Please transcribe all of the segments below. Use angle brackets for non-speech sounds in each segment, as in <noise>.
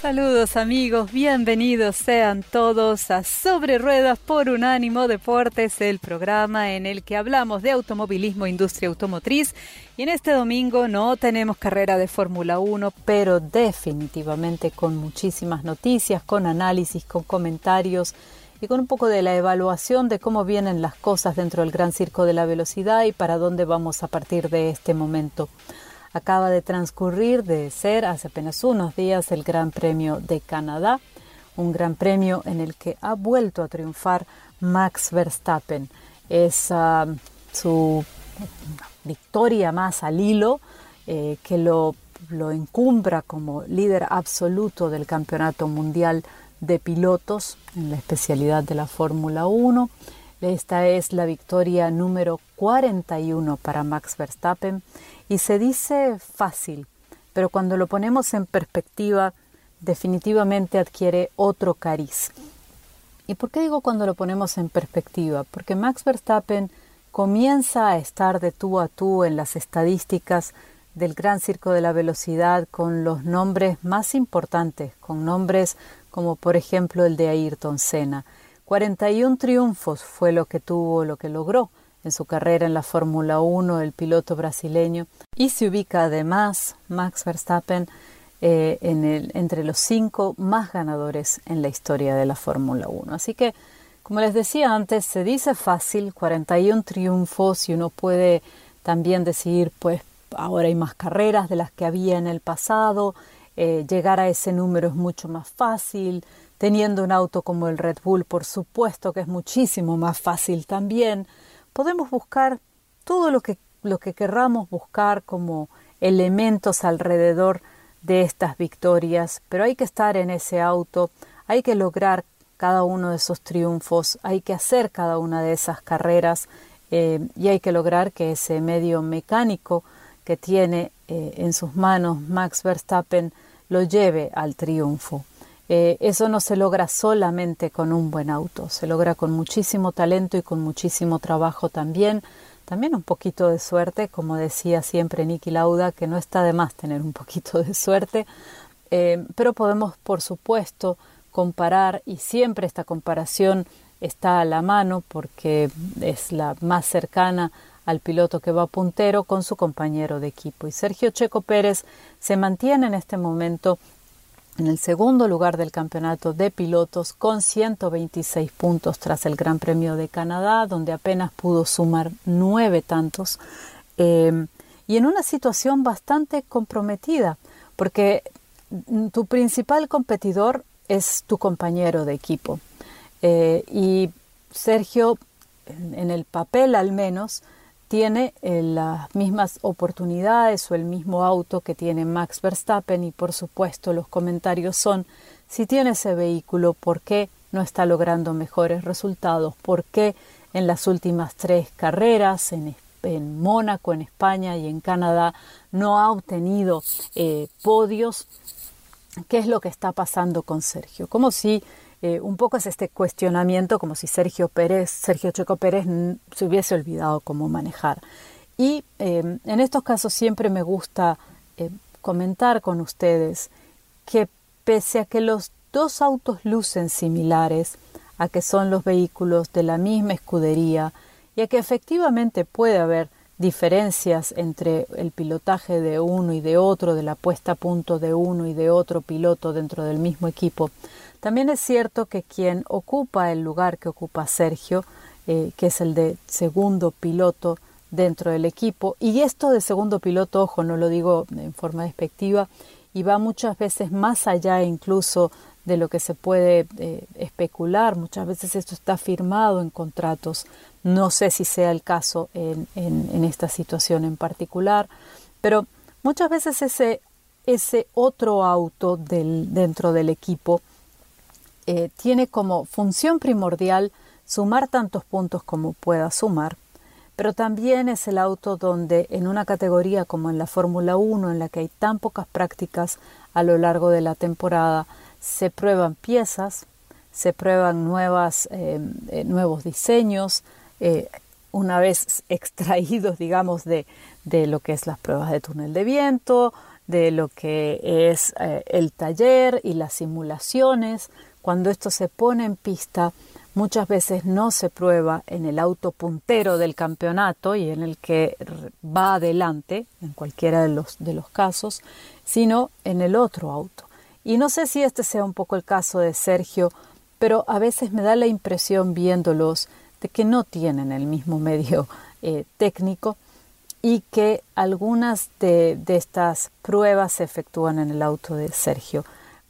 Saludos amigos, bienvenidos sean todos a Sobre Ruedas por Unánimo Deportes, el programa en el que hablamos de automovilismo, industria automotriz. Y en este domingo no tenemos carrera de Fórmula 1, pero definitivamente con muchísimas noticias, con análisis, con comentarios y con un poco de la evaluación de cómo vienen las cosas dentro del gran circo de la velocidad y para dónde vamos a partir de este momento acaba de transcurrir de ser hace apenas unos días el Gran Premio de Canadá, un gran premio en el que ha vuelto a triunfar Max Verstappen. Es ah, su victoria más al hilo eh, que lo, lo encumbra como líder absoluto del Campeonato Mundial de Pilotos en la especialidad de la Fórmula 1. Esta es la victoria número 41 para Max Verstappen y se dice fácil, pero cuando lo ponemos en perspectiva definitivamente adquiere otro cariz. ¿Y por qué digo cuando lo ponemos en perspectiva? Porque Max Verstappen comienza a estar de tú a tú en las estadísticas del Gran Circo de la Velocidad con los nombres más importantes, con nombres como por ejemplo el de Ayrton Senna. 41 triunfos fue lo que tuvo, lo que logró en su carrera en la Fórmula 1 el piloto brasileño y se ubica además Max Verstappen eh, entre los cinco más ganadores en la historia de la Fórmula 1. Así que, como les decía antes, se dice fácil, 41 triunfos y uno puede también decir, pues ahora hay más carreras de las que había en el pasado, eh, llegar a ese número es mucho más fácil, teniendo un auto como el Red Bull, por supuesto que es muchísimo más fácil también podemos buscar todo lo que, lo que querramos buscar como elementos alrededor de estas victorias, pero hay que estar en ese auto, hay que lograr cada uno de esos triunfos, hay que hacer cada una de esas carreras eh, y hay que lograr que ese medio mecánico que tiene eh, en sus manos Max Verstappen lo lleve al triunfo. Eh, eso no se logra solamente con un buen auto, se logra con muchísimo talento y con muchísimo trabajo también. También un poquito de suerte, como decía siempre Nicky Lauda, que no está de más tener un <laughs> poquito de suerte, eh, pero podemos, por supuesto, comparar y siempre esta comparación está a la mano porque es la más cercana al piloto que va puntero con su compañero de equipo. Y Sergio Checo Pérez se mantiene en este momento en el segundo lugar del campeonato de pilotos con 126 puntos tras el Gran Premio de Canadá, donde apenas pudo sumar nueve tantos, eh, y en una situación bastante comprometida, porque tu principal competidor es tu compañero de equipo. Eh, y Sergio, en el papel al menos, tiene eh, las mismas oportunidades o el mismo auto que tiene Max Verstappen y por supuesto los comentarios son si tiene ese vehículo, ¿por qué no está logrando mejores resultados? ¿Por qué en las últimas tres carreras en, en Mónaco, en España y en Canadá no ha obtenido eh, podios? ¿Qué es lo que está pasando con Sergio? Como si eh, un poco es este cuestionamiento como si Sergio Pérez, Sergio Checo Pérez se hubiese olvidado cómo manejar. Y em, en estos casos siempre me gusta eh, comentar con ustedes que pese a que los dos autos lucen similares, a que son los vehículos de la misma escudería y a que efectivamente puede haber diferencias entre el pilotaje de uno y de otro, de la puesta a punto de uno y de otro piloto dentro del mismo equipo. También es cierto que quien ocupa el lugar que ocupa Sergio, eh, que es el de segundo piloto dentro del equipo, y esto de segundo piloto, ojo, no lo digo en forma despectiva, y va muchas veces más allá incluso de lo que se puede eh, especular. Muchas veces esto está firmado en contratos. No sé si sea el caso en, esta situación en particular, pero muchas veces ese, otro auto dentro del equipo eh, tiene como función primordial sumar tantos puntos como pueda sumar, pero también es el auto donde en una categoría como en la Fórmula 1, en la que hay tan pocas prácticas a lo largo de la temporada, se prueban piezas, se prueban eh, eh, nuevos diseños, una vez <laughs> extraídos, digamos, de, de, lo que es las pruebas de túnel de viento, de lo que es el taller y las simulaciones. Cuando esto se pone en pista, muchas veces no se prueba en el auto puntero del campeonato y en el que va adelante, en cualquiera de los, de los casos, sino en el otro auto. Y no sé si este sea un poco el caso de Sergio, pero a veces me da la impresión viéndolos de que no tienen el mismo medio eh, técnico y que algunas de, estas pruebas se efectúan en el auto de Sergio.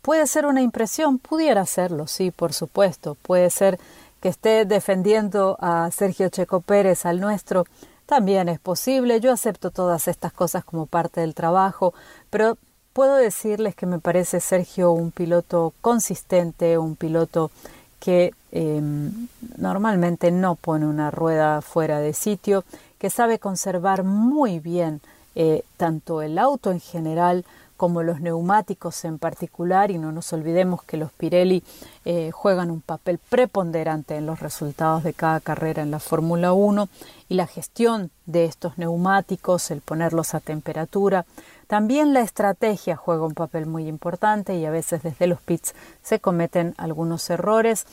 Puede ser una impresión, pudiera serlo, sí, por supuesto. Puede ser que esté defendiendo a Sergio Checo Pérez, al nuestro, también es posible. Yo acepto todas estas cosas como parte del trabajo, pero puedo decirles que me parece Sergio un piloto consistente, un piloto que em, normalmente no pone una rueda fuera de sitio, que sabe conservar muy bien eh, tanto el auto en general como los neumáticos en particular, y no nos olvidemos que los Pirelli eh, juegan un papel preponderante en los resultados de cada carrera en la Fórmula 1 y la gestión de estos neumáticos, el ponerlos a temperatura, también la estrategia juega un papel muy importante y a veces desde los pits se cometen algunos errores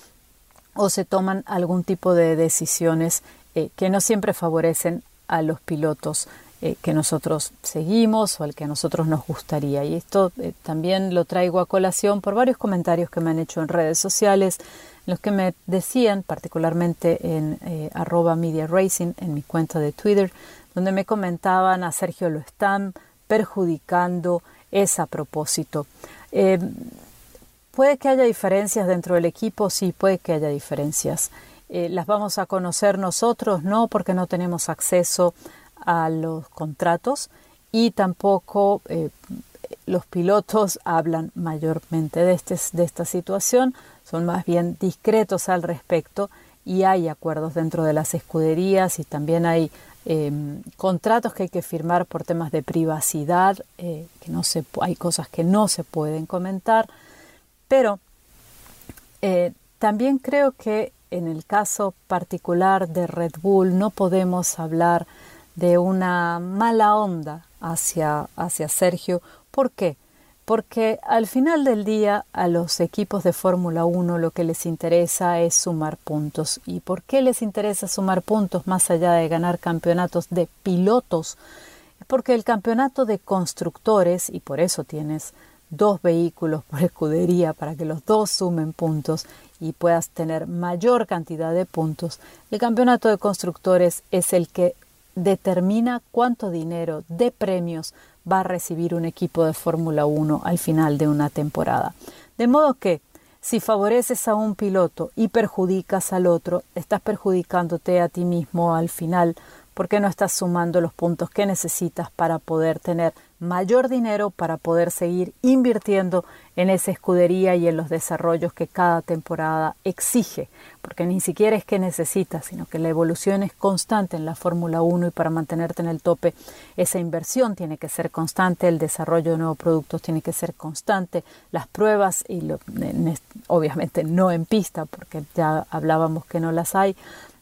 o se toman algún tipo de decisiones eh, que no siempre favorecen a los pilotos eh, que nosotros seguimos o al que a nosotros nos gustaría. Y esto eh, también lo traigo a colación por varios comentarios que me han hecho en redes sociales, los que me decían, particularmente en arroba media racing, en mi cuenta de Twitter, donde me comentaban a Sergio Lo están perjudicando es a propósito. Eh, puede que haya diferencias dentro del equipo, sí, puede que haya diferencias. Eh, las vamos a conocer nosotros, no porque no tenemos acceso a los contratos y tampoco eh, los pilotos <laughs> hablan mayormente de, este, de esta situación, son más bien discretos al respecto y hay acuerdos dentro de las escuderías y también hay Em, contratos que hay que firmar por temas de privacidad, eh, que no se, hay cosas que no se pueden comentar, pero eh, también creo que en el caso particular de Red Bull no podemos hablar de una mala onda hacia, hacia Sergio. ¿Por qué? porque al final del día a los equipos de Fórmula 1 lo que les interesa es sumar puntos. ¿Y por qué les interesa sumar puntos más allá de ganar campeonatos de pilotos? Porque el campeonato de constructores, y por eso tienes dos vehículos por escudería para que los dos sumen puntos y puedas tener mayor cantidad de puntos, el campeonato de constructores es el que determina cuánto dinero de premios va a recibir un equipo de Fórmula 1 al final de una temporada. De modo que si favoreces a un piloto y perjudicas al otro, estás perjudicándote a ti mismo al final porque no estás sumando los puntos que necesitas para poder tener mayor dinero para poder seguir invirtiendo en esa escudería y en los desarrollos que cada temporada exige, porque ni siquiera es que necesitas, sino que la evolución es constante en la Fórmula 1 y para mantenerte en el tope esa inversión tiene que ser constante, el desarrollo de nuevos productos tiene que ser constante, las pruebas y obviamente no en pista, porque ya hablábamos que no las hay,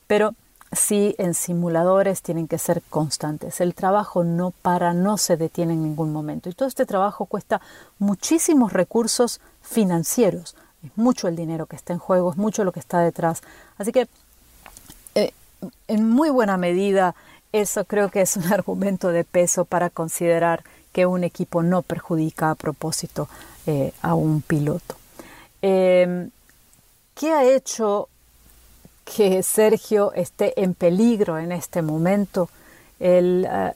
pero sí en simuladores tienen que ser constantes. El trabajo no para, no se detiene en ningún momento. Y todo este trabajo cuesta muchísimos recursos financieros. Es mucho el dinero que está en juego, es mucho lo que está detrás. Así que, eh, en muy buena medida, eso creo que es un <laughs> argumento de peso para considerar que un equipo no perjudica a propósito eh, a un piloto. Em, ¿Qué ha hecho que Sergio esté en peligro en este momento? El, eh,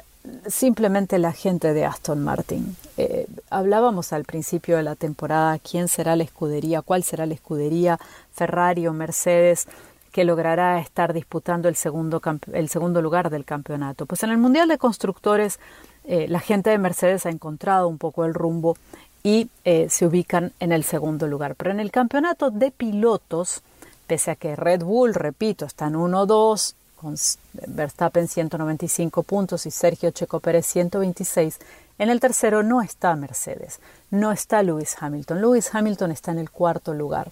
simplemente la gente de Aston Martin. Eh, hablábamos al principio de la temporada quién será la escudería, cuál será la escudería, Ferrari o Mercedes, que logrará estar disputando el segundo, el segundo lugar del campeonato. Pues en el Mundial de Constructores eh, la gente de Mercedes ha encontrado un poco el rumbo y se ubican en el segundo lugar. Pero en el campeonato de pilotos, pese a que Red Bull, repito, está en 1-2, con Verstappen 195 puntos y Sergio Checo Pérez 126, en el tercero no está Mercedes, no está Lewis Hamilton. Lewis Hamilton está en el cuarto lugar.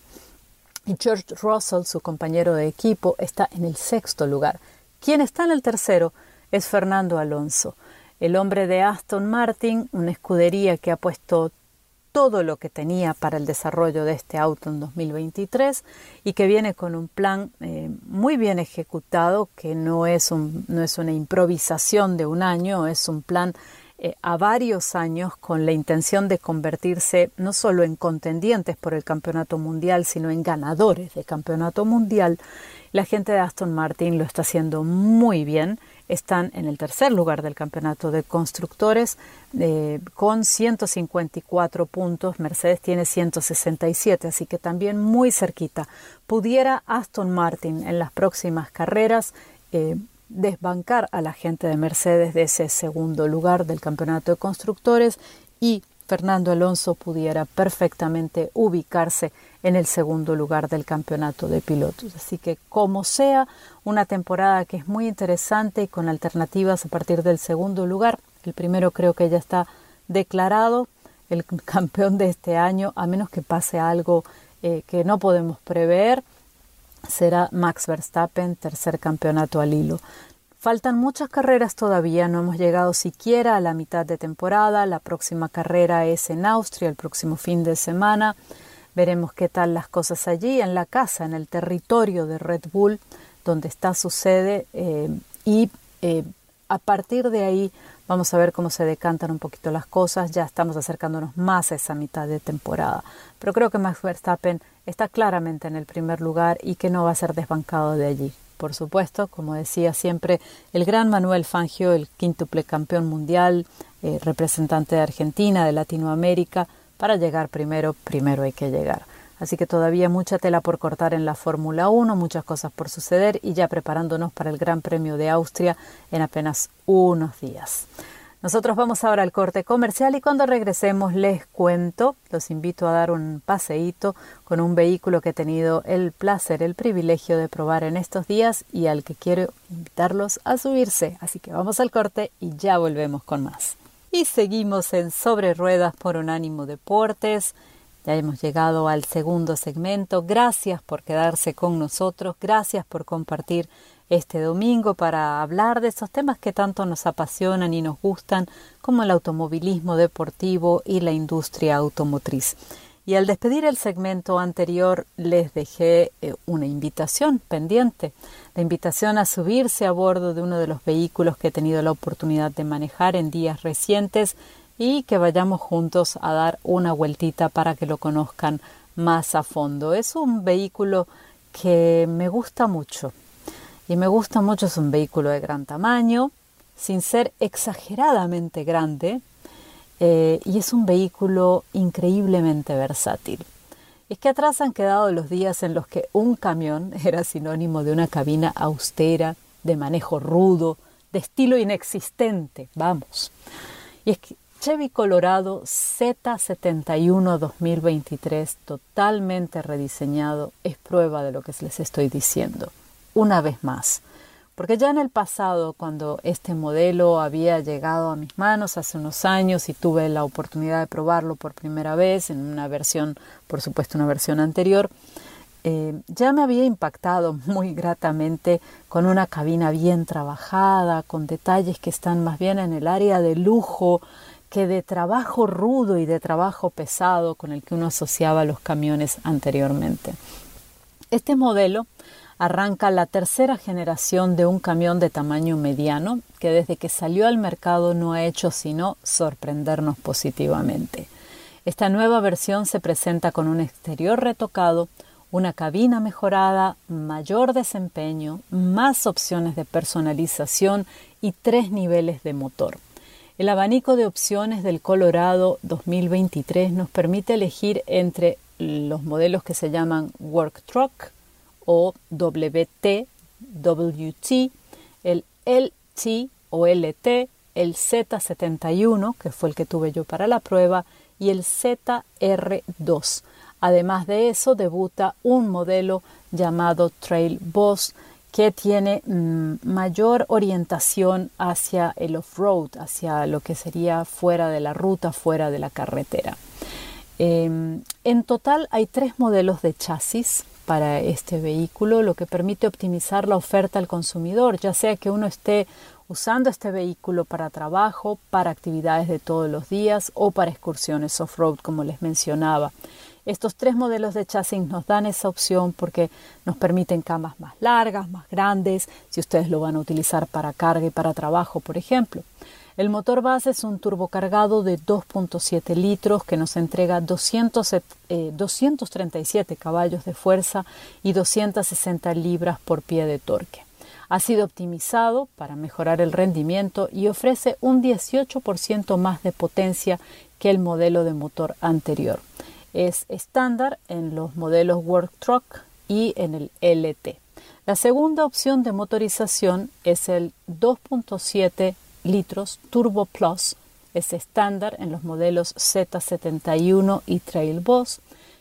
Y George Russell, su compañero de equipo, está en el sexto lugar. Quien está en el tercero es Fernando Alonso, el hombre de Aston Martin, una escudería que ha puesto todo lo que tenía para el desarrollo de este auto en 2023 y que viene con un plan eh, muy bien ejecutado, que no es, un, una improvisación de un año, es un plan eh, a varios años con la intención de convertirse no solo en contendientes por el campeonato mundial, sino en ganadores de campeonato mundial. La gente de Aston Martin lo está haciendo muy bien están en el tercer lugar del campeonato de constructores eh, con 154 puntos. Mercedes tiene 167, así que también muy cerquita. Pudiera Aston Martin en las próximas carreras eh, desbancar a la gente de Mercedes de ese segundo lugar del campeonato de constructores y Fernando Alonso pudiera perfectamente ubicarse en el segundo lugar del campeonato de pilotos. Así que como sea, una temporada que es muy interesante y con alternativas a partir del segundo lugar. El primero creo que ya está declarado el <laughs> campeón de este año, a menos que pase algo eh, que no podemos prever, será Max Verstappen, tercer campeonato al hilo. Faltan muchas carreras todavía, no hemos llegado siquiera a la mitad de temporada. La próxima carrera es en Austria el próximo fin de semana. Veremos qué tal las cosas allí, en la casa, en el territorio de Red Bull, donde está su sede. Eh, y eh, a partir de ahí vamos a ver cómo se decantan un poquito las cosas. Ya estamos acercándonos más a esa mitad de temporada. Pero creo que Max Verstappen está claramente en el primer lugar y que no va a ser desbancado de allí por supuesto, como decía siempre el gran Manuel Fangio, el quíntuple campeón mundial, eh, representante de Argentina, de Latinoamérica, para llegar primero, primero hay que llegar. Así que todavía mucha tela por cortar en la Fórmula 1, muchas cosas por suceder y ya preparándonos para el Gran Premio de Austria en apenas unos días. Nosotros vamos ahora al corte comercial y cuando regresemos les cuento, los invito a dar un paseíto con un vehículo que he tenido el placer, el privilegio de probar en estos días y al que quiero invitarlos a subirse. Así que vamos al corte y ya volvemos con más. Y seguimos en Sobre Ruedas por Unánimo Deportes. Ya hemos llegado al segundo segmento. Gracias por quedarse con nosotros. Gracias por compartir este domingo para hablar de esos temas que tanto nos apasionan y nos gustan, como el automovilismo deportivo y la industria automotriz. Y al despedir el segmento anterior les dejé eh, una invitación pendiente, la invitación a subirse a bordo de uno de los vehículos que he tenido la oportunidad de manejar en días recientes y que vayamos juntos a dar una vueltita para que lo conozcan más a fondo. Es un vehículo que me gusta mucho y me gusta mucho, es un vehículo de gran tamaño, sin ser exageradamente grande, eh, y es un vehículo increíblemente versátil. Es que atrás han quedado los días en los que un camión <laughs> era sinónimo de una cabina austera, de manejo rudo, de estilo inexistente, vamos. Y es que Chevy Colorado Z71 2023, totalmente rediseñado, es prueba de lo que les estoy diciendo una vez más. Porque ya en el pasado, cuando este modelo había llegado a mis manos hace unos años y tuve la oportunidad de probarlo por primera vez en una versión, por supuesto una versión anterior, eh, ya me había impactado <laughs> muy gratamente con una cabina bien trabajada, con detalles que están más bien en el área de lujo que de trabajo rudo y de trabajo pesado con el que uno asociaba los camiones anteriormente. Este modelo arranca la tercera generación de un camión de tamaño mediano que desde que salió al mercado no ha hecho sino sorprendernos positivamente. Esta nueva versión se presenta con un exterior retocado, una cabina mejorada, mayor desempeño, más opciones de personalización y tres niveles de motor. El abanico de opciones del Colorado 2023 nos permite elegir entre los modelos que se llaman Work Truck o WT, WT, el LT o LT, el Z71, que fue el que tuve yo para la prueba, y el ZR2. Además de eso, debuta un modelo llamado Trail Boss que tiene mm, mayor orientación hacia el off-road, hacia lo que sería fuera de la ruta, fuera de la carretera. Em, en total hay tres modelos de chasis para este vehículo, lo que permite optimizar la oferta al consumidor, ya sea que uno esté usando este vehículo para trabajo, para actividades de todos los días o para excursiones off-road, como les mencionaba. Estos tres modelos de chasis nos dan esa opción porque nos permiten camas más largas, más grandes, si ustedes lo van a utilizar para carga y para trabajo, por ejemplo. El motor base es un turbocargado de 2.7 litros que nos entrega 237 eh, caballos de fuerza y 260 libras por pie de torque. Ha sido optimizado para mejorar el rendimiento y ofrece un 18% más de potencia que el modelo de motor anterior es estándar en los modelos Work Truck y en el LT. La segunda opción de motorización es el 2.7 litros Turbo Plus, es estándar en los modelos Z71 y Trail Boss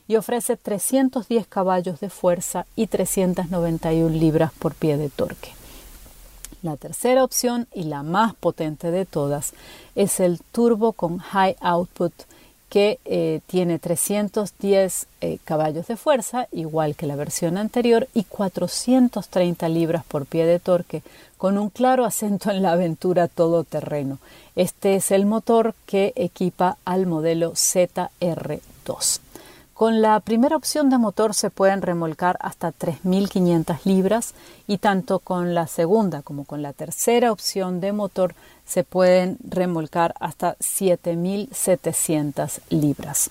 y ofrece 310 caballos de fuerza y 391 libras por pie de torque. La tercera opción y la más potente de todas es el turbo con high output que eh, tiene 310 eh, caballos de fuerza, igual que la versión anterior, y 430 libras por pie de torque, con un claro acento en la aventura todoterreno. Este es el motor que equipa al modelo ZR2. Con la primera opción de motor se pueden remolcar hasta 3.500 libras y tanto con la segunda como con la tercera opción de motor se pueden remolcar hasta 7.700 libras.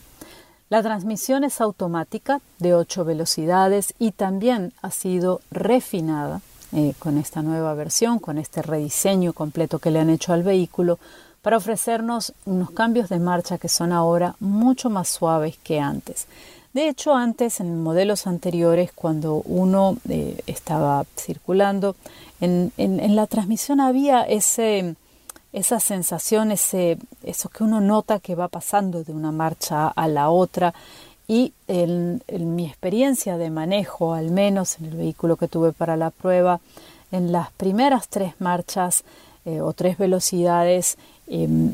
La transmisión es automática de 8 velocidades y también ha sido refinada eh, con esta nueva versión, con este rediseño completo que le han hecho al vehículo para ofrecernos unos cambios de marcha que son ahora mucho más suaves que antes. De hecho, antes, en modelos anteriores, cuando uno eh, estaba circulando, en, la transmisión había ese, esa sensación, ese, eso que uno nota que va pasando de una marcha a la otra. Y en, mi experiencia de manejo, al menos en el vehículo que tuve para la prueba, en las primeras tres marchas eh, o tres velocidades, em,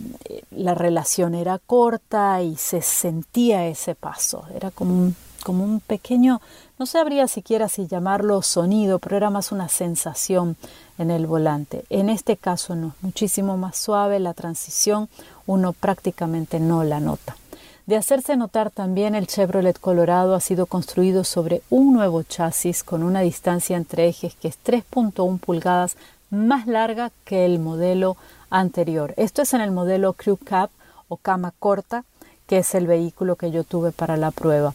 la relación era corta y se sentía ese paso. Era como un, como un pequeño, no sabría siquiera si llamarlo sonido, pero era más una sensación en el volante. En este caso no, muchísimo más suave la transición, uno prácticamente no la nota. De hacerse notar también, el Chevrolet Colorado ha sido construido sobre un nuevo chasis con una distancia entre ejes que es 3.1 pulgadas más larga que el modelo anterior. Esto es en el modelo Crew Cab o cama corta, que es el vehículo que yo tuve para la prueba.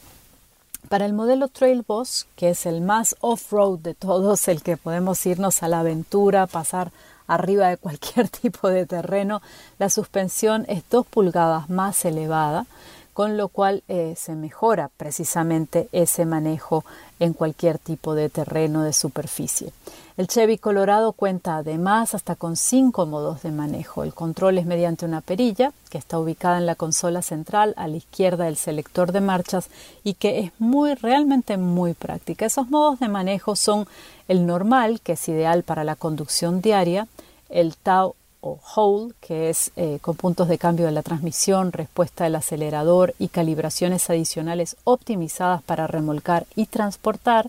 Para el modelo Trail Boss, que es el más off-road de todos, el que podemos irnos a la aventura, pasar arriba de cualquier <laughs> tipo de terreno, la suspensión es 2 pulgadas más elevada, con lo cual eh, se mejora precisamente ese manejo en cualquier tipo de terreno de superficie. El Chevy Colorado cuenta además hasta con cinco modos de manejo. El control es mediante una perilla que está ubicada en la consola central a la izquierda del selector de marchas y que es muy realmente muy práctica. Esos modos de manejo son el normal, que es ideal para la conducción diaria, el Tau o Whole, que es eh, con puntos de cambio de la transmisión, respuesta del acelerador y calibraciones adicionales optimizadas para remolcar y transportar.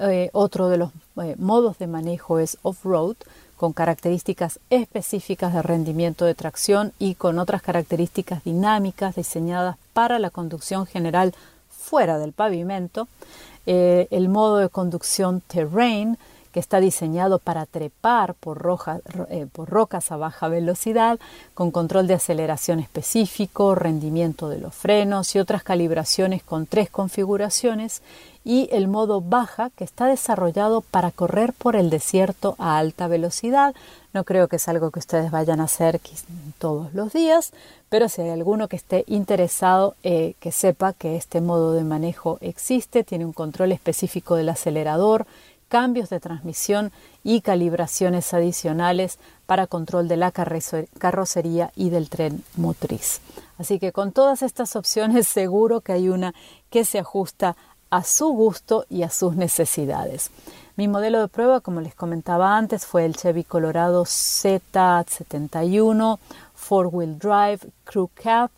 Eh, otro de los eh, modos de manejo es off-road, con características específicas de rendimiento de tracción y con otras características dinámicas diseñadas para la conducción general fuera del pavimento. el modo de conducción Terrain, que está diseñado para trepar por, eh, por, rocas a baja velocidad, con control de aceleración específico, rendimiento de los frenos y otras calibraciones con tres configuraciones, y el modo baja, que está desarrollado para correr por el desierto a alta velocidad. No creo que es algo que ustedes vayan a hacer todos los días, pero si hay alguno que esté interesado, eh, que sepa que este modo de manejo existe, tiene un control específico del acelerador, cambios de transmisión y calibraciones adicionales para control de la carrocería y del tren motriz. Así que con todas estas opciones <laughs> seguro que hay una que se ajusta a su gusto y a sus necesidades. Mi modelo de prueba, como les comentaba antes, fue el Chevy Colorado Z71 Four Wheel Drive Crew Cab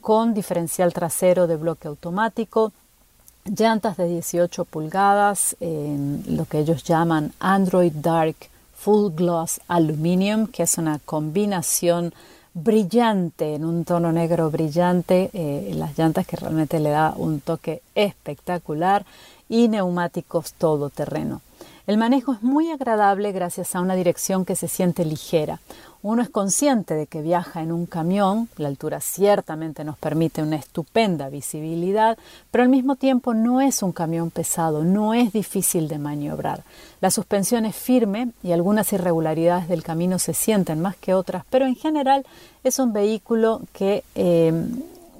con diferencial trasero de bloque automático, llantas de 18 pulgadas, en lo que ellos llaman Android Dark Full Gloss Aluminum, que es una combinación brillante, en un tono negro brillante, eh, las llantas que realmente le da un toque espectacular y neumáticos todoterreno. El manejo es muy agradable gracias a una dirección que se siente ligera. Uno es consciente de que viaja en un camión, la altura ciertamente nos permite una estupenda visibilidad, pero al mismo tiempo no es un camión pesado, no es difícil de maniobrar. La suspensión es firme y algunas irregularidades del camino se sienten más que otras, pero en general es un vehículo que eh,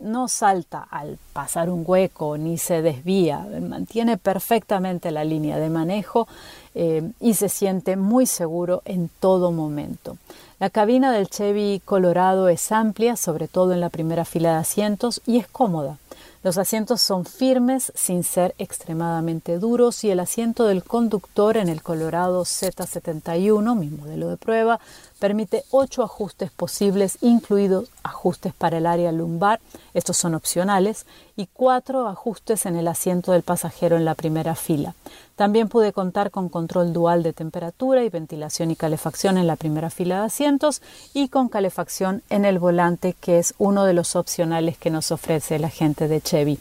no salta al pasar un hueco ni se desvía, mantiene perfectamente la línea de manejo eh, y se siente muy seguro en todo momento. La cabina del Chevy Colorado es amplia, sobre todo en la primera fila de asientos, y es cómoda. Los asientos son firmes sin ser extremadamente duros y el asiento del conductor en el Colorado Z71, mi modelo de prueba, permite ocho ajustes posibles, incluidos ajustes para el área lumbar, estos son opcionales, y cuatro ajustes en el asiento del pasajero en la primera fila. También pude contar con control dual de temperatura y ventilación y calefacción en la primera fila de asientos y con calefacción en el volante, que es uno de los opcionales que nos ofrece la gente de Chevy.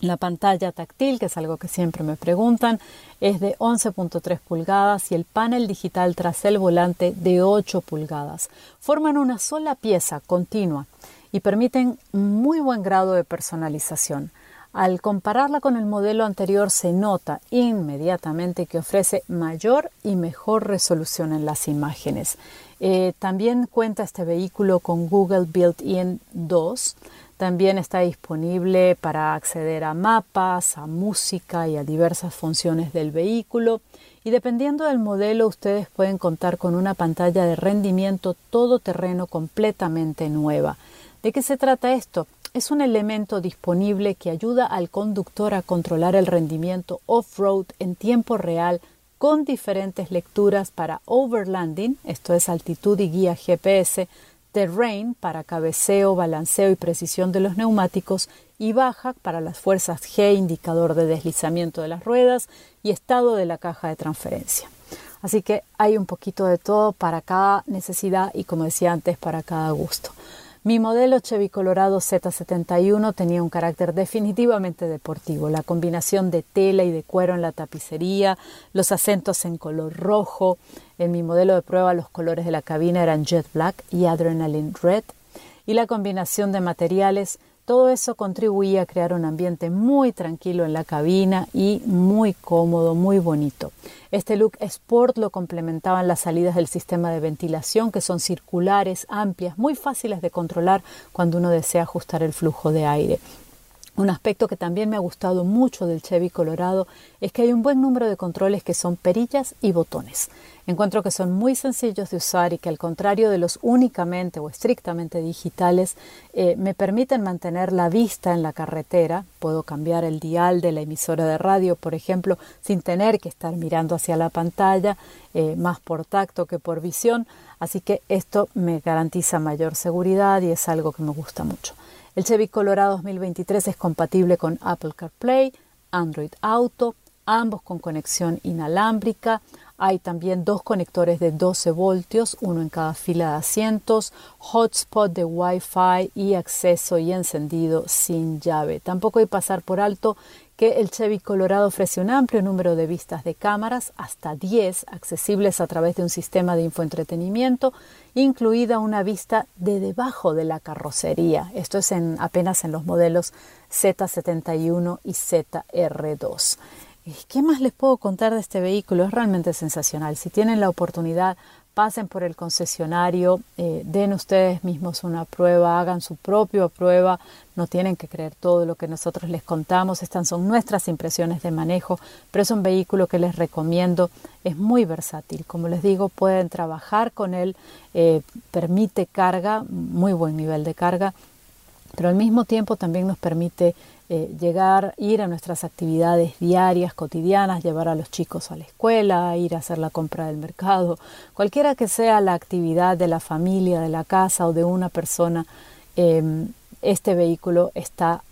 La pantalla táctil, que es algo que siempre me preguntan, es de 11.3 pulgadas y el panel digital tras el volante de 8 pulgadas. Forman una sola pieza continua y permiten muy buen grado de personalización. Al compararla con el modelo anterior se nota inmediatamente que ofrece mayor y mejor resolución en las imágenes. Eh, también cuenta este vehículo con Google Built-in 2, también está disponible para acceder a mapas, a música y a diversas funciones del vehículo. Y dependiendo del modelo, ustedes pueden contar con una pantalla de rendimiento todoterreno completamente nueva. ¿De qué se trata esto? Es un elemento disponible que ayuda al conductor a controlar el rendimiento off-road en tiempo real con diferentes lecturas para overlanding, esto es altitud y guía GPS, Terrain para cabeceo, balanceo y precisión de los neumáticos y baja para las fuerzas G, indicador de deslizamiento de las ruedas y estado de la caja de transferencia. Así que hay un poquito de todo para cada necesidad y como decía antes, para cada gusto. Mi modelo Chevy Colorado Z71 tenía un carácter definitivamente deportivo. La combinación de tela y de cuero en la tapicería, los acentos en color rojo. En mi modelo de prueba los colores de la cabina eran Jet Black y Adrenaline Red. Y la combinación de materiales todo eso contribuía a crear un ambiente muy tranquilo en la cabina y muy cómodo, muy bonito. Este look sport lo complementaban las salidas del sistema de ventilación que son circulares, amplias, muy fáciles de controlar cuando uno desea ajustar el flujo de aire. Un aspecto que también me ha gustado mucho del Chevy Colorado es que hay un buen número de controles que son perillas y botones. Encuentro que son muy sencillos de usar y que al contrario de los únicamente o estrictamente digitales, eh, me permiten mantener la vista en la carretera. Puedo cambiar el dial de la emisora de radio, por ejemplo, sin tener que estar mirando hacia la pantalla, eh, más por tacto que por visión. Así que esto me garantiza mayor seguridad y es algo que me gusta mucho. El Chevy Colorado 2023 es compatible con Apple CarPlay, Android Auto, ambos con conexión inalámbrica, Hay también dos conectores de 12 voltios, uno en cada fila de asientos, hotspot de Wi-Fi y acceso y encendido sin llave. Tampoco hay pasar por alto que el Chevy Colorado ofrece un amplio número de vistas de cámaras, hasta 10, accesibles a través de un sistema de infoentretenimiento, incluida una vista de debajo de la carrocería. Esto es en, apenas en los modelos Z71 y ZR2. ¿Qué más les puedo contar de este vehículo? Es realmente sensacional. Si tienen la oportunidad, pasen por el concesionario, eh, den ustedes mismos una prueba, hagan su propia prueba, no tienen que creer todo lo que nosotros les contamos, estas son nuestras impresiones de manejo, pero es un vehículo que les recomiendo, es muy versátil, como les digo, pueden trabajar con él, eh, permite carga, muy buen nivel de carga, pero al mismo tiempo también nos permite eh, llegar, ir a nuestras actividades diarias, cotidianas, llevar a los chicos a la escuela, ir a hacer la compra del mercado, cualquiera que sea la actividad de la familia, de la casa o de una persona, em, este vehículo está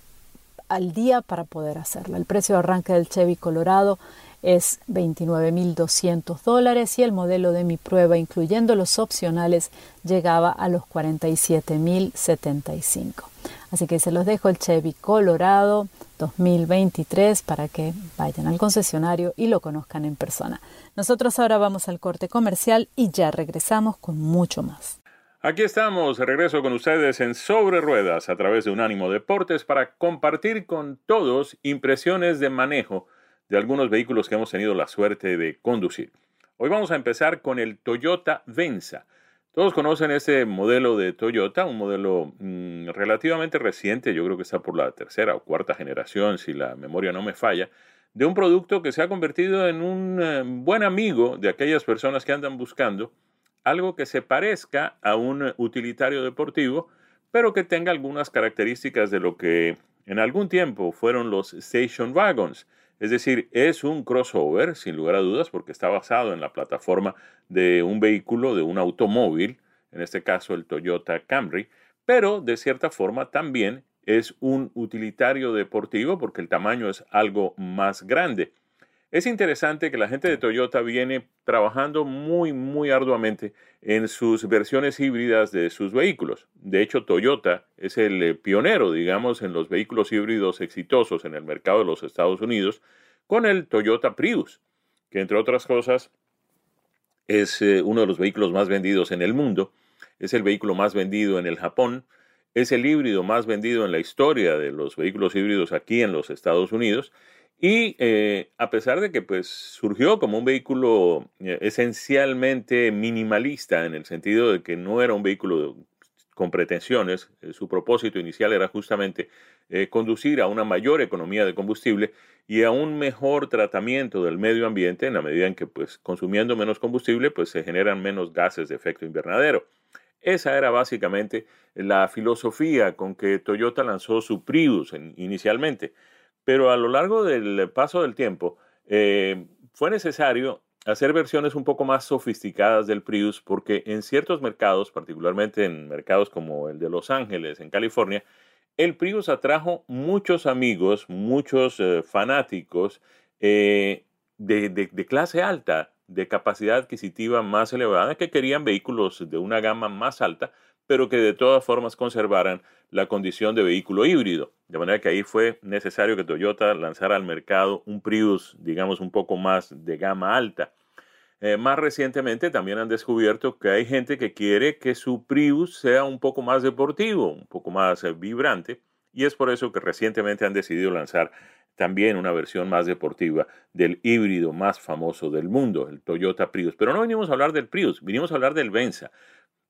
al día para poder hacerlo. El precio de arranque del Chevy Colorado es 29.200 dólares y el modelo de mi prueba, incluyendo los opcionales, llegaba a los 47.075. Así que se los dejo el Chevy Colorado 2023 para que vayan al concesionario y lo conozcan en persona. Nosotros ahora vamos al corte comercial y ya regresamos con mucho más. Aquí estamos, regreso con ustedes en Sobre Ruedas a través de Unánimo Deportes para compartir con todos impresiones de manejo de algunos vehículos que hemos tenido la suerte de conducir. Hoy vamos a empezar con el Toyota Venza. Todos conocen ese modelo de Toyota, un modelo mm, relativamente reciente, yo creo que está por la tercera o cuarta generación, si la memoria no me falla, de un producto que se ha convertido en un eh, buen amigo de aquellas personas que andan buscando algo que se parezca a un utilitario deportivo, pero que tenga algunas características de lo que en algún tiempo fueron los station wagons. Es decir, es un crossover, sin lugar a dudas, porque está basado en la plataforma de un vehículo, de un automóvil, en este caso el Toyota Camry, pero de cierta forma también es un utilitario deportivo porque el tamaño es algo más grande. Es interesante que la gente de Toyota viene trabajando muy, muy arduamente en sus versiones híbridas de sus vehículos. De hecho, Toyota es el eh, pionero, digamos, en los vehículos híbridos exitosos en el mercado de los Estados Unidos con el Toyota Prius, que entre otras cosas es eh, uno de los vehículos más vendidos en el mundo, es el vehículo más vendido en el Japón, es el híbrido más vendido en la historia de los vehículos híbridos aquí en los Estados Unidos y eh, a pesar de que pues, surgió como un vehículo eh, esencialmente minimalista, en el sentido de que no era un vehículo con pretensiones, eh, su propósito inicial era justamente conducir a una mayor economía de combustible y a un mejor tratamiento del medio ambiente en la medida en que pues, consumiendo menos combustible pues, se generan menos gases de efecto invernadero. Esa era básicamente la filosofía con que Toyota lanzó su Prius inicialmente. Pero a lo largo del paso del tiempo eh, fue necesario hacer versiones un poco más sofisticadas del Prius porque en ciertos mercados, particularmente en mercados como el de Los Ángeles, en California, el Prius atrajo muchos amigos, muchos eh, fanáticos eh, de, clase alta, de capacidad adquisitiva más elevada, que querían vehículos de una gama más alta, pero que de todas formas conservaran la condición de vehículo híbrido. De manera que ahí fue necesario que Toyota lanzara al mercado un Prius, digamos, un poco más de gama alta. Eh, más recientemente también han descubierto que hay gente que quiere que su Prius sea un poco más deportivo, un poco más eh, vibrante, y es por eso que recientemente han decidido lanzar también una versión más deportiva del híbrido más famoso del mundo, el Toyota Prius. Pero no venimos a hablar del Prius, vinimos a hablar del Venza.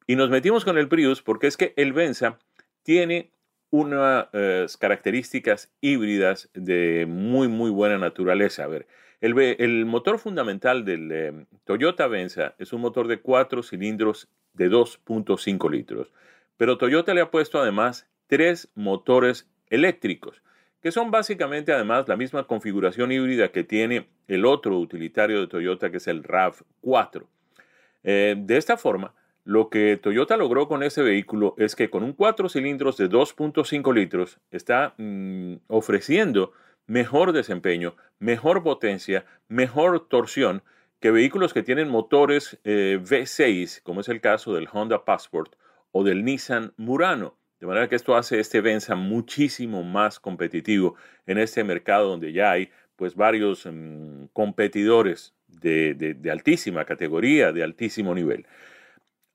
Y nos metimos con el Prius porque es que el Venza tiene unas eh, características híbridas de muy, muy buena naturaleza. A ver, el, motor fundamental del eh, Toyota Venza es un motor de cuatro cilindros de 2.5 litros, pero Toyota le ha puesto además tres motores eléctricos, que son básicamente además la misma configuración híbrida que tiene el otro utilitario de Toyota, que es el RAV4. Eh, de esta forma, lo que Toyota logró con ese vehículo es que con un cuatro cilindros de 2.5 litros está mm, ofreciendo mejor desempeño, mejor potencia, mejor torsión que vehículos que tienen motores eh, V6, como es el caso del Honda Passport o del Nissan Murano. De manera que esto hace este Venza muchísimo más competitivo en este mercado donde ya hay pues varios mm, competidores de, altísima categoría, de altísimo nivel.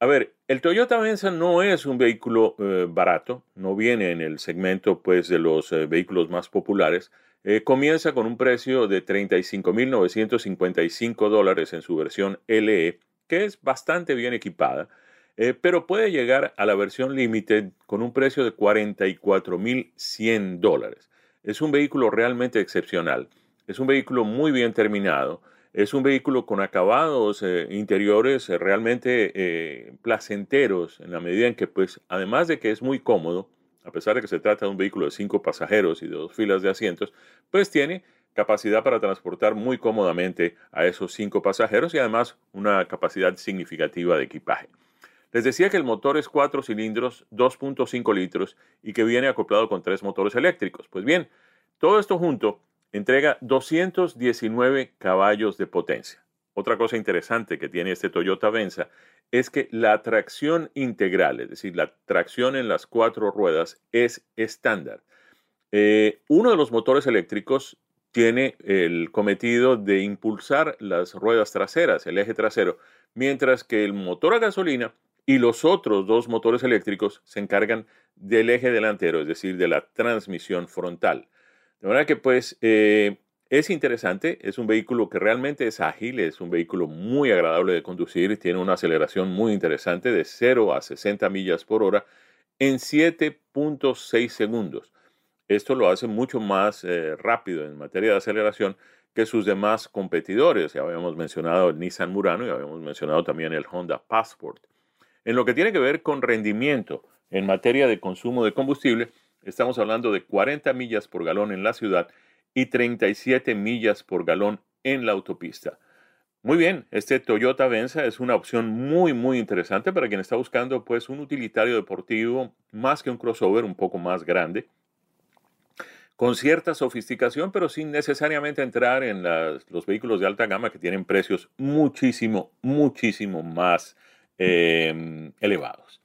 A ver, el Toyota Venza no es un vehículo eh, barato, no viene en el segmento pues de los eh, vehículos más populares, eh, comienza con un precio de 35.955 dólares en su versión LE, que es bastante bien equipada, eh, pero puede llegar a la versión Limited con un precio de 44.100 dólares. Es un vehículo realmente excepcional. Es un vehículo muy bien terminado. Es un vehículo con acabados eh, interiores realmente placenteros en la medida en que, pues, además de que es muy cómodo, a pesar de que se trata de un vehículo de cinco pasajeros y de dos filas de asientos, pues tiene capacidad para transportar muy cómodamente a esos cinco pasajeros y además una capacidad significativa de equipaje. Les decía que el motor es cuatro cilindros, 2.5 litros y que viene acoplado con tres motores eléctricos. Pues bien, todo esto junto entrega 219 caballos de potencia. Otra cosa interesante que tiene este Toyota Venza es que la tracción integral, es decir, la tracción en las cuatro ruedas, es estándar. Eh, uno de los motores eléctricos tiene el cometido de impulsar las ruedas traseras, el eje trasero, mientras que el motor a gasolina y los otros dos motores eléctricos se encargan del eje delantero, es decir, de la transmisión frontal. De manera que pues eh, es interesante, es un vehículo que realmente es ágil, es un vehículo muy agradable de conducir, tiene una aceleración muy interesante de 0 a 60 millas por hora en 7.6 segundos. Esto lo hace mucho más eh, rápido en materia de aceleración que sus demás competidores. Ya habíamos mencionado el Nissan Murano y habíamos mencionado también el Honda Passport. En lo que tiene que ver con rendimiento en materia de consumo de combustible, estamos hablando de 40 millas por galón en la ciudad y 37 millas por galón en la autopista. Muy bien, este Toyota Venza es una opción muy muy interesante para quien está buscando pues un utilitario deportivo más que un crossover un poco más grande, con cierta sofisticación, pero sin necesariamente entrar en los vehículos de alta gama que tienen precios muchísimo, muchísimo más eh, elevados.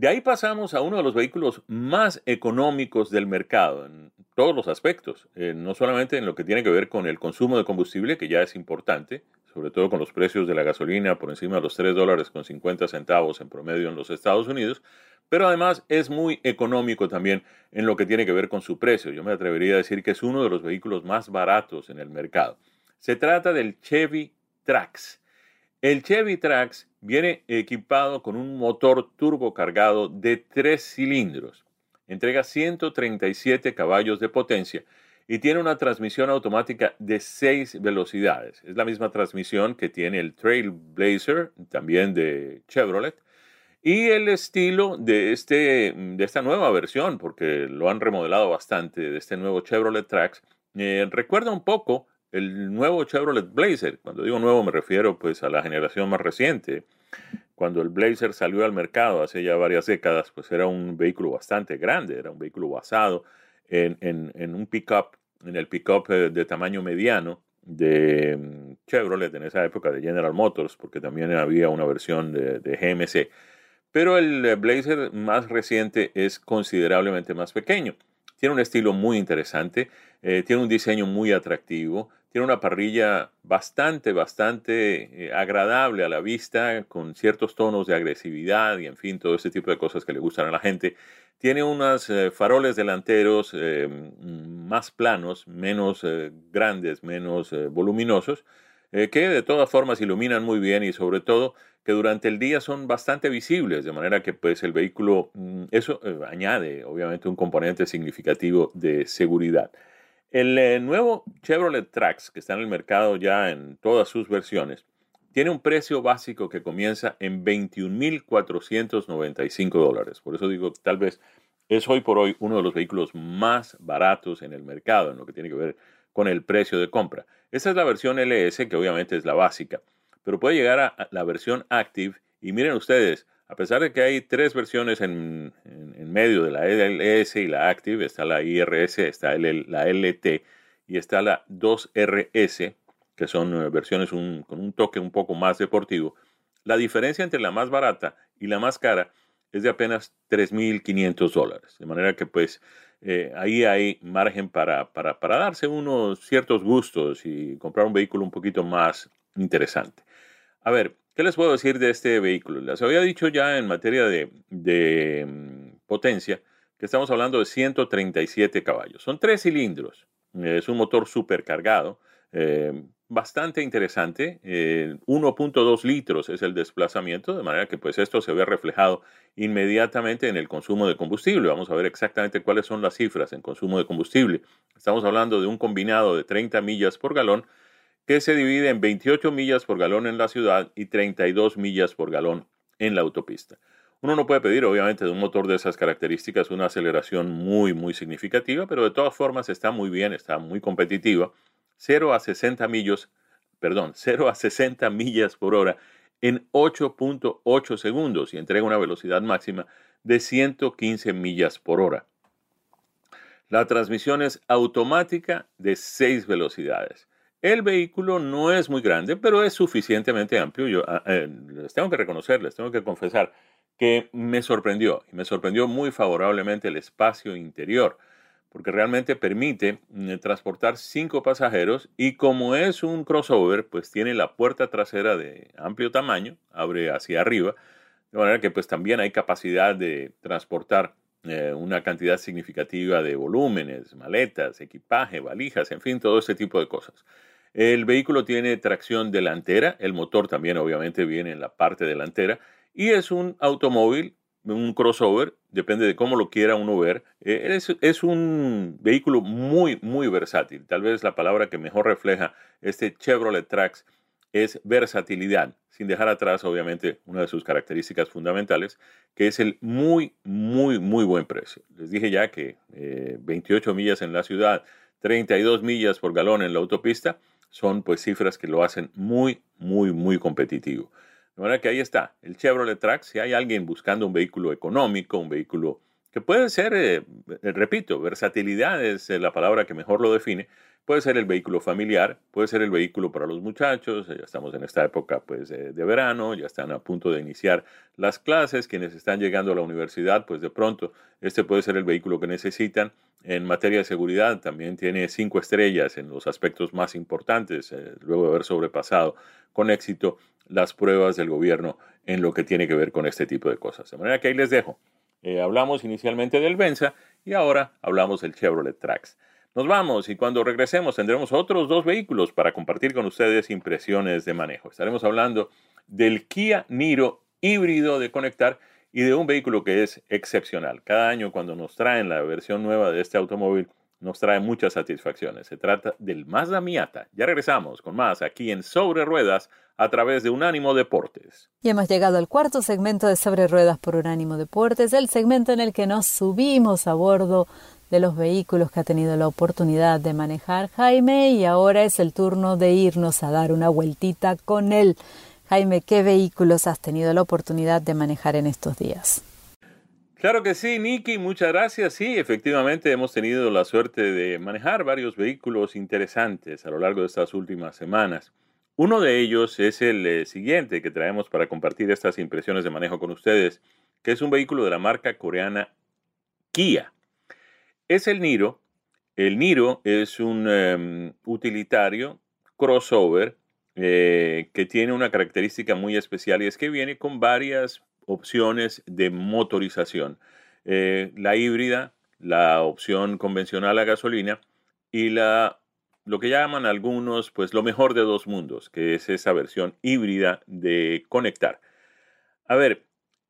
De ahí pasamos a uno de los vehículos más económicos del mercado en todos los aspectos, eh, no solamente en lo que tiene que ver con el consumo de combustible, que ya es importante, sobre todo con los precios de la gasolina por encima de los 3 dólares con 50 centavos en promedio en los Estados Unidos, pero además es muy económico también en lo que tiene que ver con su precio. Yo me atrevería a decir que es uno de los vehículos más baratos en el mercado. Se trata del Chevy Trax. El Chevy Trax viene equipado con un motor turbo cargado de tres cilindros. Entrega 137 caballos de potencia y tiene una transmisión automática de 6 velocidades. Es la misma transmisión que tiene el Trailblazer, también de Chevrolet, y el estilo de, este, de esta nueva versión, porque lo han remodelado bastante, de este nuevo Chevrolet Trax, eh, recuerda un poco el nuevo Chevrolet Blazer. Cuando digo nuevo me refiero pues a la generación más reciente. Cuando el Blazer salió al mercado hace ya varias décadas, pues era un vehículo bastante grande, era un vehículo basado en, en, un pickup, en el pickup de tamaño mediano de mm, Chevrolet en esa época de General Motors, porque también había una versión de, de GMC. Pero el eh, Blazer más reciente es considerablemente más pequeño. Tiene un estilo muy interesante, eh, tiene un diseño muy atractivo, tiene una parrilla bastante, bastante eh, agradable a la vista, con ciertos tonos de agresividad y en fin, todo ese tipo de cosas que le gustan a la gente. Tiene unos eh, faroles delanteros más planos, menos grandes, menos voluminosos, que de todas formas iluminan muy bien y sobre todo que durante el día son bastante visibles, de manera que pues el vehículo, mm, eso añade obviamente un componente significativo de seguridad. El eh, nuevo Chevrolet Trax, que está en el mercado ya en todas sus versiones, tiene un precio básico que comienza en 21.495 dólares. Por eso digo, tal vez es hoy por hoy uno de los vehículos más baratos en el mercado, en lo que tiene que ver con el precio de compra. Esta es la versión LS, que obviamente es la básica, pero puede llegar a la versión Active. Y miren ustedes, a pesar de que hay tres versiones en, medio de la LS y la Active, está la IRS, está la LT y está la 2RS, que son eh, versiones con un toque un poco más deportivo, la diferencia entre la más barata y la más cara es de apenas 3.500 dólares. De manera que pues eh, ahí hay margen para, para, darse unos ciertos gustos y comprar un vehículo un poquito más interesante. A ver, ¿qué les puedo decir de este vehículo? Les había dicho ya en materia de, mm, potencia que estamos hablando de 137 caballos. Son tres cilindros. Es un motor supercargado. Eh, bastante interesante. 1.2 litros es el desplazamiento, de manera que pues esto se ve reflejado inmediatamente en el consumo de combustible. Vamos a ver exactamente cuáles son las cifras en consumo de combustible. Estamos hablando de un combinado de 30 millas por galón que se divide en 28 millas por galón en la ciudad y 32 millas por galón en la autopista. Uno no puede pedir, obviamente, de un motor de esas características una aceleración muy, muy significativa, pero de todas formas está muy bien, está muy competitiva 0 a 60 millas, perdón, 0 a 60 millas por hora en 8.8 segundos y entrega una velocidad máxima de 115 millas por hora. La transmisión es automática de 6 velocidades. El vehículo no es muy grande, pero es suficientemente amplio. Yo ah, eh, les tengo que reconocer, les tengo que confesar que me sorprendió y me sorprendió muy favorablemente el espacio interior porque realmente permite mm, transportar cinco pasajeros y como es un crossover, pues tiene la puerta trasera de amplio tamaño, abre hacia arriba, de manera que pues también hay capacidad de transportar eh, una cantidad significativa de volúmenes, maletas, equipaje, valijas, en fin, todo ese tipo de cosas. El vehículo tiene tracción delantera, el motor también obviamente viene en la parte delantera y es un automóvil un crossover, depende de cómo lo quiera uno ver. Eh, es, un vehículo muy, muy versátil. Tal vez la palabra que mejor refleja este Chevrolet Trax es versatilidad, sin dejar atrás, obviamente, una de sus características fundamentales, que es el muy, muy, muy buen precio. Les dije ya que 28 eh, millas en la ciudad, 32 millas por galón en la autopista, son pues cifras que lo hacen muy, muy, muy competitivo. De manera que ahí está, el Chevrolet Trax. Si hay alguien buscando un vehículo económico, un vehículo que puede ser, eh, eh, repito, versatilidad es eh, la palabra que mejor lo define, puede ser el vehículo familiar, puede ser el vehículo para los muchachos, ya estamos en esta época pues de verano, ya están a punto de iniciar las clases, quienes están llegando a la universidad, pues de pronto este puede ser el vehículo que necesitan. En materia de seguridad también tiene cinco estrellas en los aspectos más importantes, luego de haber sobrepasado con éxito las pruebas del gobierno en lo que tiene que ver con este tipo de cosas. De manera que ahí les dejo. Eh, hablamos inicialmente del Venza y ahora hablamos del Chevrolet Trax. Nos vamos y cuando regresemos tendremos otros dos vehículos para compartir con ustedes impresiones de manejo. Estaremos hablando del Kia Niro híbrido de conectar y de un vehículo que es excepcional. Cada año cuando nos traen la versión nueva de este automóvil, nos trae muchas satisfacciones. Se trata del Mazda Miata. Ya regresamos con más aquí en Sobre Ruedas a través de Unánimo Deportes. Y hemos llegado al cuarto segmento de Sobre Ruedas por Unánimo Deportes, el segmento en el que nos subimos a bordo de los vehículos que ha tenido la oportunidad de manejar Jaime y ahora es el turno de irnos a dar una vueltita con él. Jaime, ¿qué vehículos has tenido la oportunidad de manejar en estos días? Claro que sí, Nicky, muchas gracias. Sí, efectivamente hemos tenido la suerte de manejar varios vehículos interesantes a lo largo de estas últimas semanas. Uno de ellos es el eh, siguiente que traemos para compartir estas impresiones de manejo con ustedes, que es un vehículo de la marca coreana Kia. Es el Niro. El Niro es un em, utilitario crossover eh, que tiene una característica muy especial y es que viene con varias opciones de motorización. Eh, la híbrida, la opción convencional a gasolina y la lo que llaman algunos, pues lo mejor de dos mundos, que es esa versión híbrida de conectar. A ver,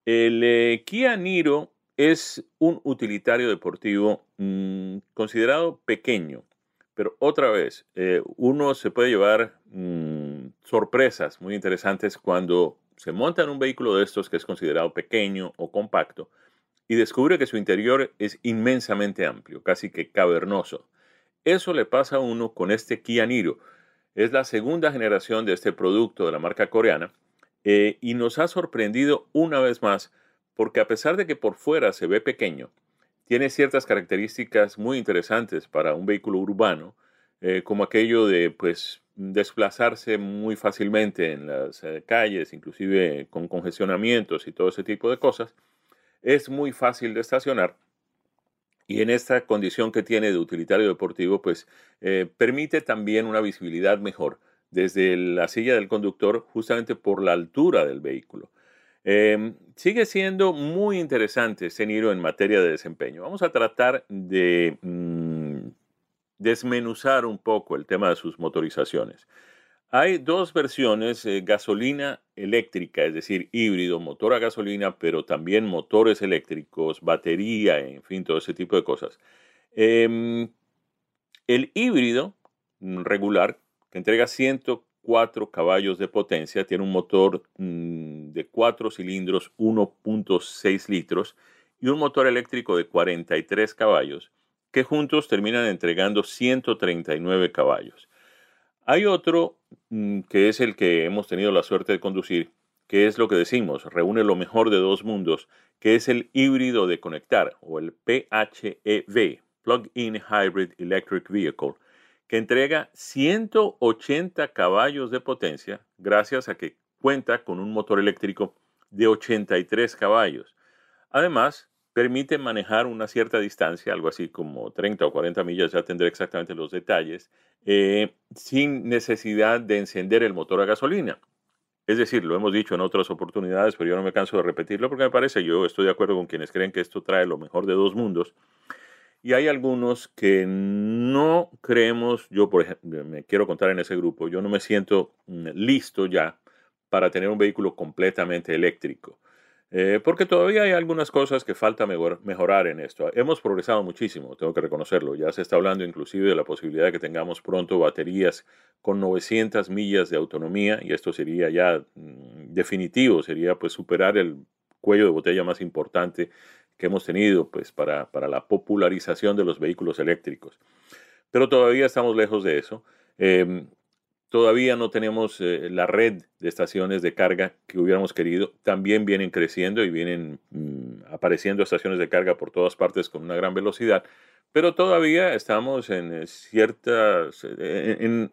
el eh, Kia Niro es un utilitario deportivo mm, considerado pequeño, pero otra vez, eh, uno se puede llevar mm, sorpresas muy interesantes cuando se monta en un vehículo de estos que es considerado pequeño o compacto y descubre que su interior es inmensamente amplio, casi que cavernoso. Eso le pasa a uno con este Kia Niro. Es la segunda generación de este producto de la marca coreana eh, y nos ha sorprendido una vez más porque a pesar de que por fuera se ve pequeño, tiene ciertas características muy interesantes para un vehículo urbano, eh, como aquello de pues desplazarse muy fácilmente en las eh, calles, inclusive con congestionamientos y todo ese tipo de cosas, es muy fácil de estacionar y en esta condición que tiene de utilitario deportivo, pues eh, permite también una visibilidad mejor desde la silla del conductor justamente por la altura del vehículo. Em, sigue siendo muy interesante este Niro en materia de desempeño. Vamos a tratar de mm, desmenuzar un poco el tema de sus motorizaciones. Hay dos versiones, eh, gasolina eléctrica, es decir, híbrido, motor a gasolina, pero también motores eléctricos, batería, en fin, todo ese tipo de cosas. Em, el híbrido mm, regular, que entrega 104 caballos de potencia, tiene un motor mm, de 4 cilindros, 1.6 litros, y un motor eléctrico de 43 caballos, que juntos terminan entregando 139 caballos. Hay otro mm, que es el que hemos tenido la suerte de conducir, que es lo que decimos, reúne lo mejor de dos mundos, que es el híbrido de conectar o el PHEV, Plug-in Hybrid Electric Vehicle, que entrega 180 caballos de potencia gracias a que cuenta con un motor eléctrico de 83 caballos. Además, permite manejar una cierta distancia, algo así como 30 o 40 millas, ya tendré exactamente los detalles, eh, sin necesidad de encender el motor a gasolina. Es decir, lo hemos dicho en otras oportunidades, pero yo no me canso de repetirlo porque me parece, yo estoy de acuerdo con quienes creen que esto trae lo mejor de dos mundos. Y hay algunos que no creemos, yo por ejemplo, me quiero contar en ese grupo, yo no me siento mm, listo ya para tener un vehículo completamente eléctrico. Eh, porque todavía hay algunas cosas que falta mejorar en esto. Hemos progresado muchísimo, tengo que reconocerlo. Ya se está hablando inclusive de la posibilidad de que tengamos pronto baterías con 900 millas de autonomía y esto sería ya mm, definitivo, sería pues superar el cuello de botella más importante que hemos tenido pues para, para la popularización de los vehículos eléctricos. Pero todavía estamos lejos de eso. Em, Todavía no tenemos eh, la red de estaciones de carga que hubiéramos querido. También vienen creciendo y vienen mm, apareciendo estaciones de carga por todas partes con una gran velocidad. Pero todavía estamos en eh, ciertas... Eh,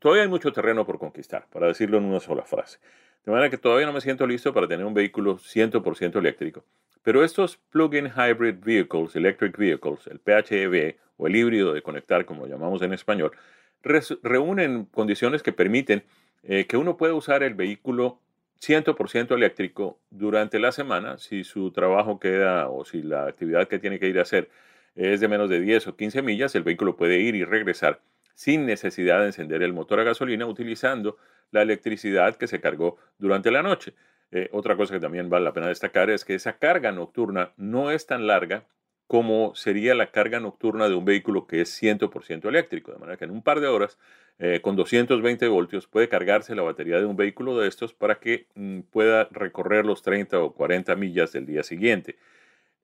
todavía hay mucho terreno por conquistar, para decirlo en una sola frase. De manera que todavía no me siento listo para tener un vehículo 100% eléctrico. Pero estos plug-in hybrid vehicles, electric vehicles, el PHEV o el híbrido de conectar, como lo llamamos en español, reúnen condiciones que permiten eh, que uno pueda usar el vehículo 100% eléctrico durante la semana si su trabajo queda o si la actividad que tiene que ir a hacer es de menos de 10 o 15 millas, el vehículo puede ir y regresar sin necesidad de encender el motor a gasolina utilizando la electricidad que se cargó durante la noche. Eh, otra cosa que también vale la pena destacar es que esa carga nocturna no es tan larga como sería la carga nocturna de un vehículo que es 100% eléctrico. De manera que en un par de horas, eh, con 220 voltios, puede cargarse la batería de un vehículo de estos para que mm, pueda recorrer los 30 o 40 millas del día siguiente.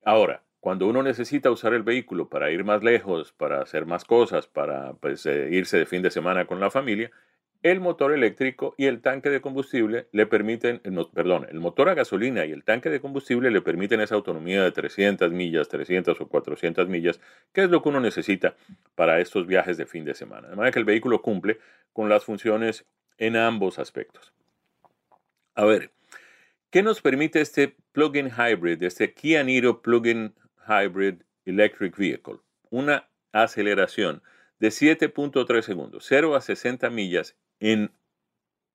Ahora, cuando uno necesita usar el vehículo para ir más lejos, para hacer más cosas, para pues, eh, irse de fin de semana con la familia, el motor eléctrico y el tanque de combustible le permiten, perdón, el motor a gasolina y el tanque de combustible le permiten esa autonomía de 300 millas, 300 o 400 millas, que es lo que uno necesita para estos viajes de fin de semana. De manera que el vehículo cumple con las funciones en ambos aspectos. A ver, ¿qué nos permite este plug-in hybrid, este Kia Niro plug-in hybrid electric vehicle? Una aceleración de 7.3 segundos, 0 a 60 millas en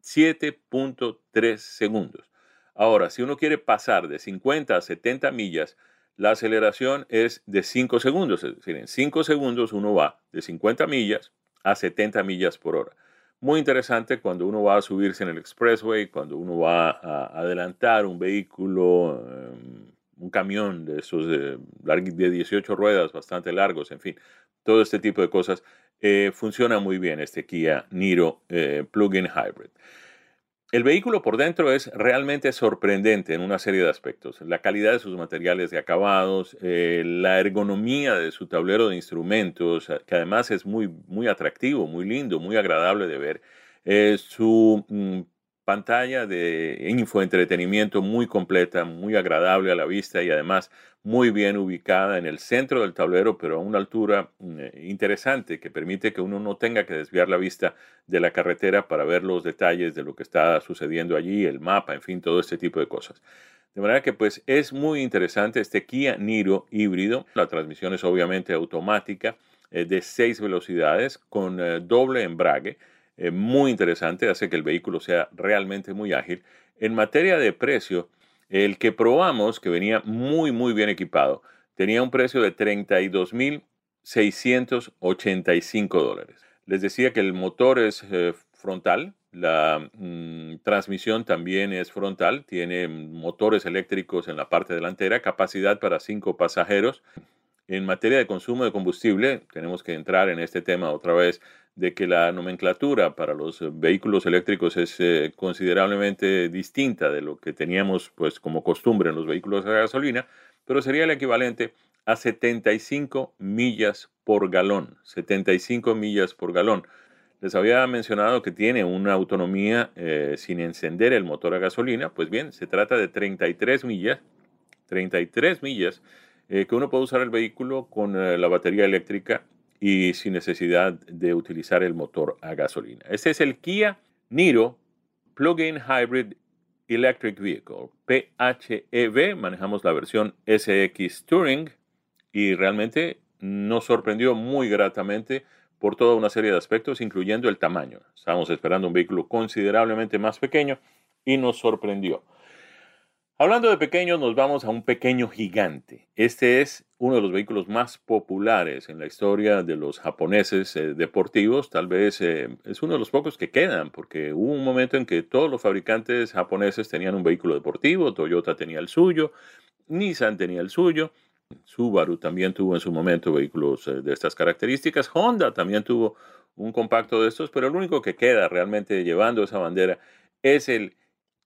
7.3 segundos. Ahora, si uno quiere pasar de 50 a 70 millas, la aceleración es de 5 segundos. Es decir, en 5 segundos uno va de 50 millas a 70 millas por hora. Muy interesante cuando uno va a subirse en el expressway, cuando uno va a adelantar un vehículo, em, un camión de esos de, de 18 ruedas bastante largos, en fin, todo este tipo de cosas eh, funciona muy bien este Kia Niro eh, Plug-in Hybrid. El vehículo por dentro es realmente sorprendente en una serie de aspectos. La calidad de sus materiales de acabados, eh, la ergonomía de su tablero de instrumentos, que además es muy, muy atractivo, muy lindo, muy agradable de ver. su mm, pantalla de infoentretenimiento muy completa, muy agradable a la vista y además muy bien ubicada en el centro del tablero, pero a una altura mm, eh, interesante que permite que uno no tenga que desviar la vista de la carretera para ver los detalles de lo que está sucediendo allí, el mapa, en fin, todo este tipo de cosas. De manera que pues es muy interesante este Kia Niro híbrido. La transmisión es obviamente automática eh, de seis velocidades con eh, doble embrague eh, muy interesante, hace que el vehículo sea realmente muy ágil. En materia de precio, el que probamos, que venía muy, muy bien equipado, tenía un precio de 32.685 dólares. Les decía que el motor es eh, frontal, la mm, transmisión también es frontal, tiene motores eléctricos en la parte delantera, capacidad para cinco pasajeros. En materia de consumo de combustible, tenemos que entrar en este tema otra vez de que la nomenclatura para los vehículos eléctricos es eh, considerablemente distinta de lo que teníamos pues como costumbre en los vehículos de gasolina, pero sería el equivalente a 75 millas por galón, 75 millas por galón. Les había mencionado que tiene una autonomía eh, sin encender el motor a gasolina, pues bien, se trata de 33 millas, 33 millas eh, que uno puede usar el vehículo con la batería eléctrica y sin necesidad de utilizar el motor a gasolina. Este es el Kia Niro Plug-in Hybrid Electric Vehicle, PHEV. Manejamos la versión SX Touring y realmente nos sorprendió muy gratamente por toda una serie de aspectos, incluyendo el tamaño. Estábamos esperando un vehículo considerablemente más pequeño y nos sorprendió. Hablando de pequeños, nos vamos a un pequeño gigante. Este es uno de los vehículos más populares en la historia de los japoneses eh, deportivos. Tal vez eh, es uno de los pocos que quedan, porque hubo un momento en que todos los fabricantes japoneses tenían un vehículo deportivo. Toyota tenía el suyo, Nissan tenía el suyo. Subaru también tuvo en su momento vehículos eh, de estas características. Honda también tuvo un compacto de estos, pero el único que queda realmente llevando esa bandera es el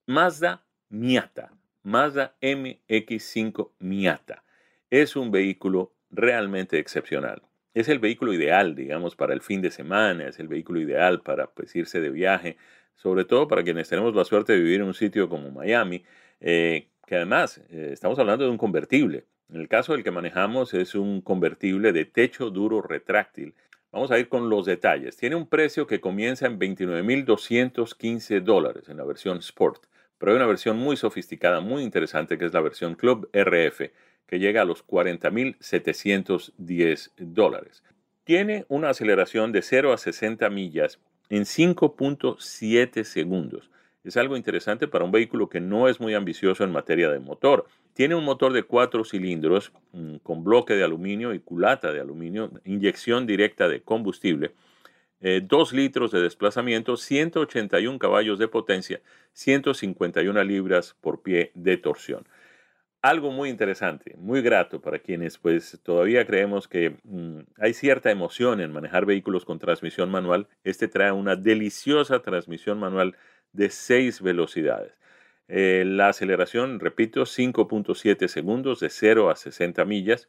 Mazda Miata. Mazda MX5 Miata. Es un vehículo realmente excepcional. Es el vehículo ideal, digamos, para el fin de semana, es el vehículo ideal para pues, irse de viaje, sobre todo para quienes tenemos la suerte de vivir en un sitio como Miami, eh, que además eh, estamos hablando de un convertible. En el caso del que manejamos es un convertible de techo duro retráctil. Vamos a ir con los detalles. Tiene un precio que comienza en 29.215 dólares en la versión Sport. Pero hay una versión muy sofisticada, muy interesante, que es la versión Club RF, que llega a los 40.710 dólares. Tiene una aceleración de 0 a 60 millas en 5.7 segundos. Es algo interesante para un vehículo que no es muy ambicioso en materia de motor. Tiene un motor de cuatro cilindros mm, con bloque de aluminio y culata de aluminio, inyección directa de combustible 2 eh, litros de desplazamiento, 181 caballos de potencia, 151 libras por pie de torsión. Algo muy interesante, muy grato para quienes pues todavía creemos que mm, hay cierta emoción en manejar vehículos con transmisión manual. Este trae una deliciosa transmisión manual de 6 velocidades. Eh, la aceleración, repito, 5.7 segundos de 0 a 60 millas.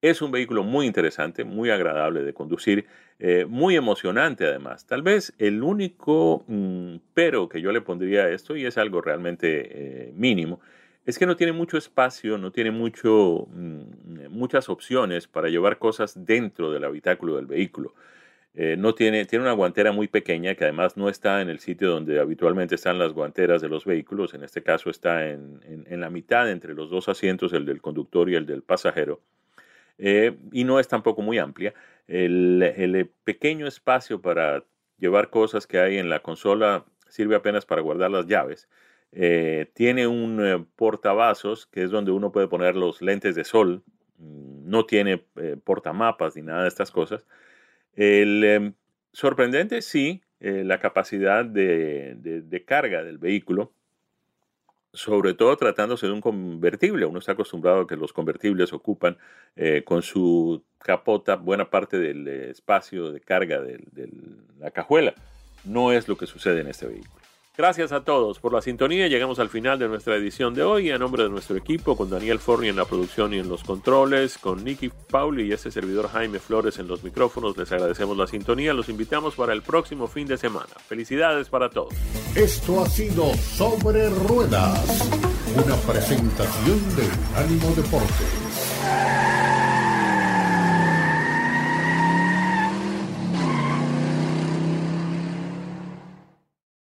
Es un vehículo muy interesante, muy agradable de conducir, eh, muy emocionante además. Tal vez el único mm, pero que yo le pondría a esto, y es algo realmente eh, mínimo, es que no tiene mucho espacio, no tiene mm, muchas opciones para llevar cosas dentro del habitáculo del vehículo. Eh, no tiene, tiene una guantera muy pequeña que además no está en el sitio donde habitualmente están las guanteras de los vehículos. En este caso está en la mitad entre los dos asientos, el del conductor y el del pasajero. Eh, y no es tampoco muy amplia. El, pequeño espacio para llevar cosas que hay en la consola sirve apenas para guardar las llaves. Eh, tiene un eh, portavasos que es donde uno puede poner los lentes de sol. Mm, no tiene portamapas ni nada de estas cosas. Em, sorprendente, sí, la capacidad de carga del vehículo sobre todo tratándose de un convertible. Uno está acostumbrado a que los convertibles ocupan eh, con su capota buena parte del espacio de carga de, la cajuela. No es lo que sucede en este vehículo. Gracias a todos por la sintonía. Llegamos al final de nuestra edición de hoy. A nombre de nuestro equipo, con Daniel Forni en la producción y en los controles, con Nicky Pauli y ese servidor Jaime Flores en los micrófonos, les agradecemos la sintonía. Los invitamos para el próximo fin de semana. Felicidades para todos. Esto ha sido Sobre Ruedas, una presentación de Ánimo Deportes.